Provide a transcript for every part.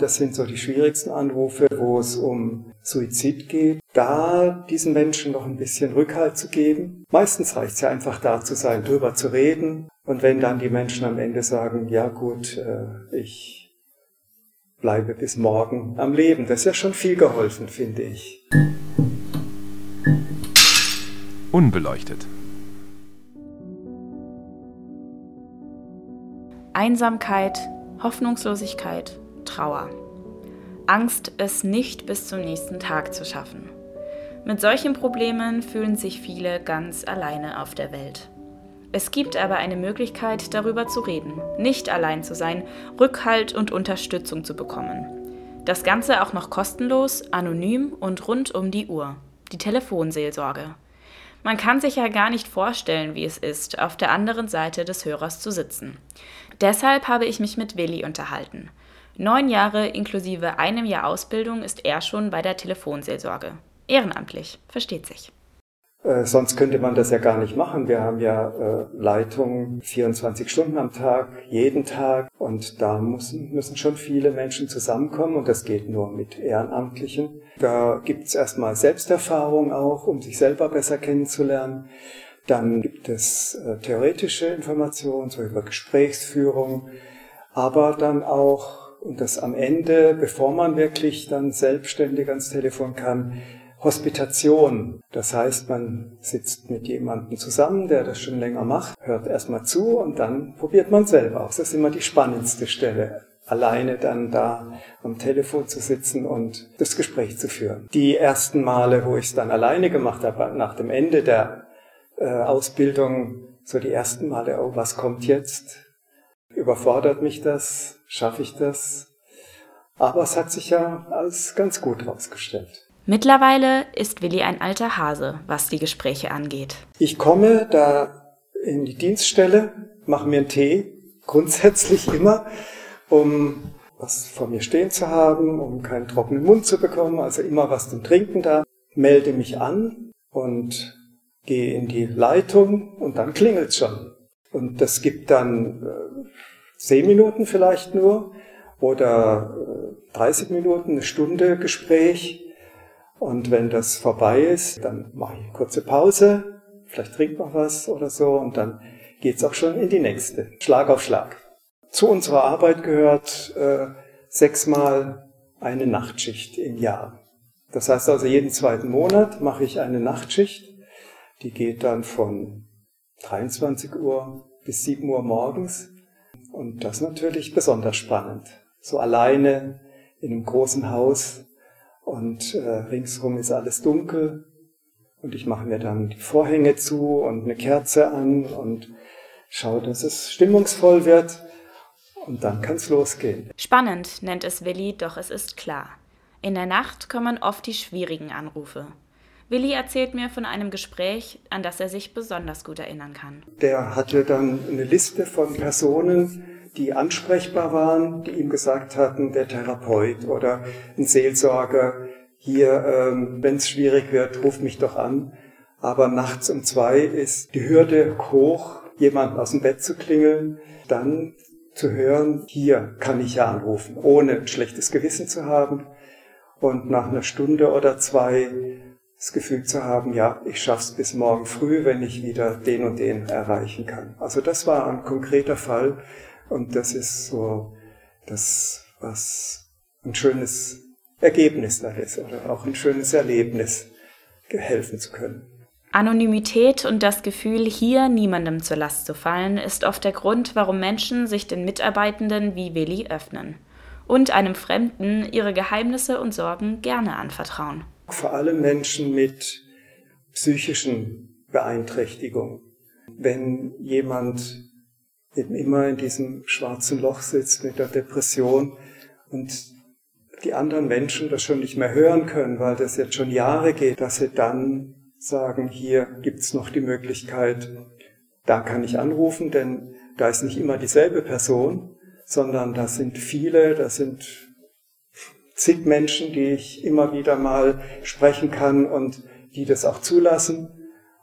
Das sind so die schwierigsten Anrufe, wo es um Suizid geht. Da diesen Menschen noch ein bisschen Rückhalt zu geben. Meistens reicht es ja einfach da zu sein, drüber zu reden. Und wenn dann die Menschen am Ende sagen, ja gut, äh, ich bleibe bis morgen am Leben, das ist ja schon viel geholfen, finde ich. Unbeleuchtet. Einsamkeit, Hoffnungslosigkeit, Trauer. Angst, es nicht bis zum nächsten Tag zu schaffen. Mit solchen Problemen fühlen sich viele ganz alleine auf der Welt. Es gibt aber eine Möglichkeit, darüber zu reden, nicht allein zu sein, Rückhalt und Unterstützung zu bekommen. Das Ganze auch noch kostenlos, anonym und rund um die Uhr. Die Telefonseelsorge. Man kann sich ja gar nicht vorstellen, wie es ist, auf der anderen Seite des Hörers zu sitzen. Deshalb habe ich mich mit Willi unterhalten. Neun Jahre inklusive einem Jahr Ausbildung ist er schon bei der Telefonseelsorge. Ehrenamtlich, versteht sich. Äh, sonst könnte man das ja gar nicht machen. Wir haben ja äh, Leitung 24 Stunden am Tag, jeden Tag. Und da müssen, müssen schon viele Menschen zusammenkommen und das geht nur mit Ehrenamtlichen. Da gibt's erstmal Selbsterfahrung auch, um sich selber besser kennenzulernen. Dann gibt es äh, theoretische Informationen, so über Gesprächsführung, aber dann auch, und das am Ende, bevor man wirklich dann selbstständig ans Telefon kann, Hospitation. Das heißt, man sitzt mit jemandem zusammen, der das schon länger macht, hört erstmal zu und dann probiert man selber aus. Das ist immer die spannendste Stelle. Alleine dann da am Telefon zu sitzen und das Gespräch zu führen. Die ersten Male, wo ich es dann alleine gemacht habe, nach dem Ende der äh, Ausbildung, so die ersten Male, oh, was kommt jetzt? Überfordert mich das? Schaffe ich das? Aber es hat sich ja als ganz gut herausgestellt. Mittlerweile ist Willi ein alter Hase, was die Gespräche angeht. Ich komme da in die Dienststelle, mache mir einen Tee, grundsätzlich immer, um was vor mir stehen zu haben, um keinen trockenen Mund zu bekommen, also immer was zum Trinken da, melde mich an und gehe in die Leitung und dann klingelt's schon. Und das gibt dann äh, zehn Minuten vielleicht nur oder äh, 30 Minuten, eine Stunde Gespräch und wenn das vorbei ist, dann mache ich eine kurze Pause, vielleicht trinkt noch was oder so und dann geht's auch schon in die nächste, Schlag auf Schlag. Zu unserer Arbeit gehört äh, sechsmal eine Nachtschicht im Jahr. Das heißt also, jeden zweiten Monat mache ich eine Nachtschicht. Die geht dann von 23 Uhr bis 7 Uhr morgens. Und das natürlich besonders spannend. So alleine in einem großen Haus und äh, ringsherum ist alles dunkel und ich mache mir dann die Vorhänge zu und eine Kerze an und schaue, dass es stimmungsvoll wird und dann kann es losgehen. Spannend nennt es Willi, doch es ist klar. In der Nacht kommen oft die schwierigen Anrufe. Willi erzählt mir von einem Gespräch, an das er sich besonders gut erinnern kann. Der hatte dann eine Liste von Personen, die ansprechbar waren, die ihm gesagt hatten, der Therapeut oder ein Seelsorger, hier, ähm, wenn es schwierig wird, ruf mich doch an. Aber nachts um zwei ist die Hürde hoch, jemanden aus dem Bett zu klingeln, dann zu hören, hier kann ich ja anrufen, ohne ein schlechtes Gewissen zu haben und nach einer Stunde oder zwei das Gefühl zu haben, ja, ich schaff's bis morgen früh, wenn ich wieder den und den erreichen kann. Also das war ein konkreter Fall, und das ist so das, was ein schönes Ergebnis da ist oder auch ein schönes Erlebnis, helfen zu können. Anonymität und das Gefühl, hier niemandem zur Last zu fallen, ist oft der Grund, warum Menschen sich den Mitarbeitenden wie Willi öffnen und einem Fremden ihre Geheimnisse und Sorgen gerne anvertrauen. Vor allem Menschen mit psychischen Beeinträchtigungen. Wenn jemand eben immer in diesem schwarzen Loch sitzt mit der Depression und die anderen Menschen das schon nicht mehr hören können, weil das jetzt schon Jahre geht, dass sie dann sagen, hier gibt's noch die Möglichkeit, da kann ich anrufen, denn da ist nicht immer dieselbe Person, sondern da sind viele, da sind zig Menschen, die ich immer wieder mal sprechen kann und die das auch zulassen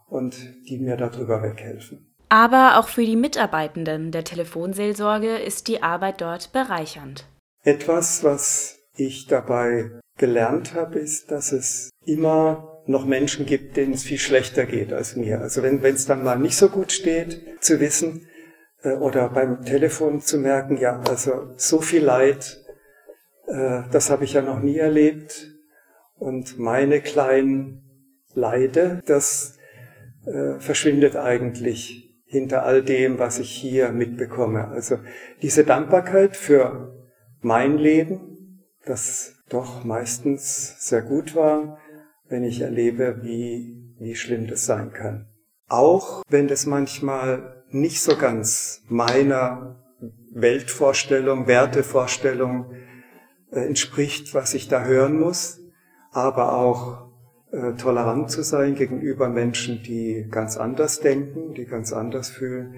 und die mir darüber weghelfen. Aber auch für die Mitarbeitenden der Telefonseelsorge ist die Arbeit dort bereichernd. Etwas, was ich dabei gelernt habe, ist, dass es immer noch Menschen gibt, denen es viel schlechter geht als mir. Also wenn es dann mal nicht so gut steht, zu wissen äh, oder beim Telefon zu merken, ja, also so viel Leid, das habe ich ja noch nie erlebt. Und meine kleinen Leide, das äh, verschwindet eigentlich hinter all dem, was ich hier mitbekomme. Also diese Dankbarkeit für mein Leben, das doch meistens sehr gut war, wenn ich erlebe, wie, wie schlimm das sein kann. Auch wenn das manchmal nicht so ganz meiner Weltvorstellung, Wertevorstellung äh, entspricht, was ich da hören muss, aber auch äh, tolerant zu sein gegenüber Menschen, die ganz anders denken, die ganz anders fühlen.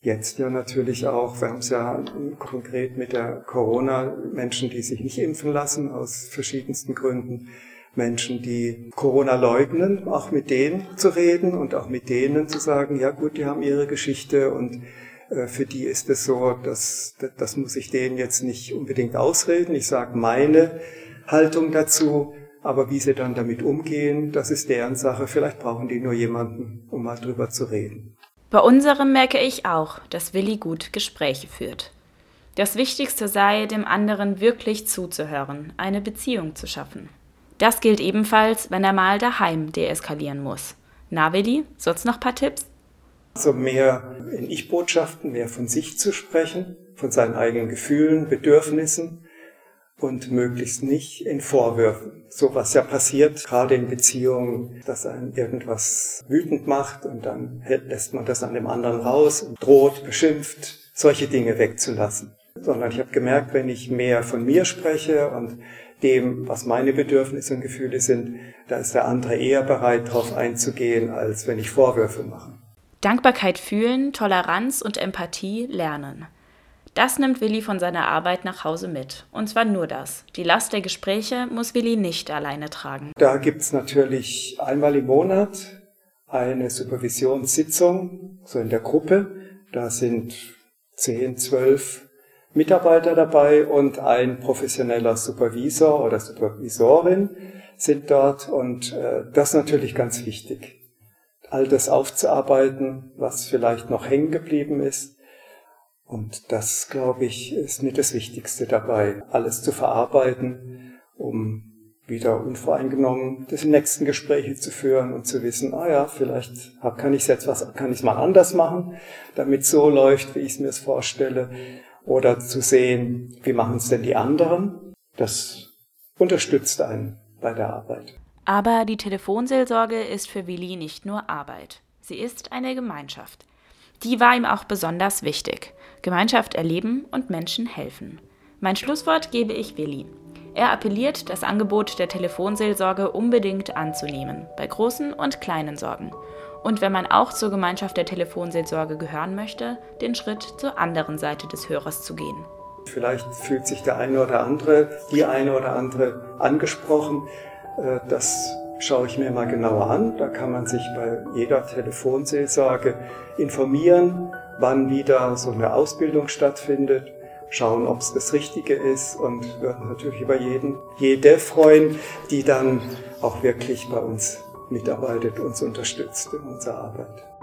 Jetzt ja natürlich auch, wir haben es ja konkret mit der Corona, Menschen, die sich nicht impfen lassen aus verschiedensten Gründen, Menschen, die Corona leugnen, auch mit denen zu reden und auch mit denen zu sagen, ja gut, die haben ihre Geschichte und äh, für die ist es so, dass das muss ich denen jetzt nicht unbedingt ausreden. Ich sage meine Haltung dazu, aber wie sie dann damit umgehen, das ist deren Sache. Vielleicht brauchen die nur jemanden, um mal drüber zu reden. Bei unserem merke ich auch, dass Willi gut Gespräche führt. Das Wichtigste sei, dem anderen wirklich zuzuhören, eine Beziehung zu schaffen. Das gilt ebenfalls, wenn er mal daheim deeskalieren muss. Na, Willi, sonst noch paar Tipps? Also mehr in Ich-Botschaften, mehr von sich zu sprechen, von seinen eigenen Gefühlen, Bedürfnissen und möglichst nicht in Vorwürfen. So was ja passiert, gerade in Beziehungen, dass einen irgendwas wütend macht und dann lässt man das an dem anderen raus und droht, beschimpft, solche Dinge wegzulassen. Sondern ich habe gemerkt, wenn ich mehr von mir spreche und dem, was meine Bedürfnisse und Gefühle sind, da ist der andere eher bereit, darauf einzugehen, als wenn ich Vorwürfe mache. Dankbarkeit fühlen, Toleranz und Empathie lernen. Das nimmt Willi von seiner Arbeit nach Hause mit. Und zwar nur das. Die Last der Gespräche muss Willi nicht alleine tragen. Da gibt's natürlich einmal im Monat eine Supervisionssitzung, so in der Gruppe. Da sind zehn, zwölf Mitarbeiter dabei und ein professioneller Supervisor oder Supervisorin sind dort. Und äh, das ist natürlich ganz wichtig all das aufzuarbeiten, was vielleicht noch hängen geblieben ist. Und das, glaube ich, ist mit das Wichtigste dabei, alles zu verarbeiten, um wieder unvoreingenommen das nächsten Gespräche zu führen und zu wissen, ah ja, vielleicht kann ich es jetzt was, kann ich mal anders machen, damit so läuft, wie ich es mir vorstelle, oder zu sehen, wie machen es denn die anderen. Das unterstützt einen bei der Arbeit. Aber die Telefonseelsorge ist für Willi nicht nur Arbeit. Sie ist eine Gemeinschaft. Die war ihm auch besonders wichtig. Gemeinschaft erleben und Menschen helfen. Mein Schlusswort gebe ich Willi. Er appelliert, das Angebot der Telefonseelsorge unbedingt anzunehmen, bei großen und kleinen Sorgen. Und wenn man auch zur Gemeinschaft der Telefonseelsorge gehören möchte, den Schritt zur anderen Seite des Hörers zu gehen. Vielleicht fühlt sich der eine oder andere, die eine oder andere angesprochen. Äh, das schaue ich mir mal genauer an. Da kann man sich bei jeder Telefonseelsorge informieren, wann wieder so eine Ausbildung stattfindet, schauen, ob es das Richtige ist und würden natürlich über jeden, jede freuen, die dann auch wirklich bei uns mitarbeitet, uns unterstützt in unserer Arbeit.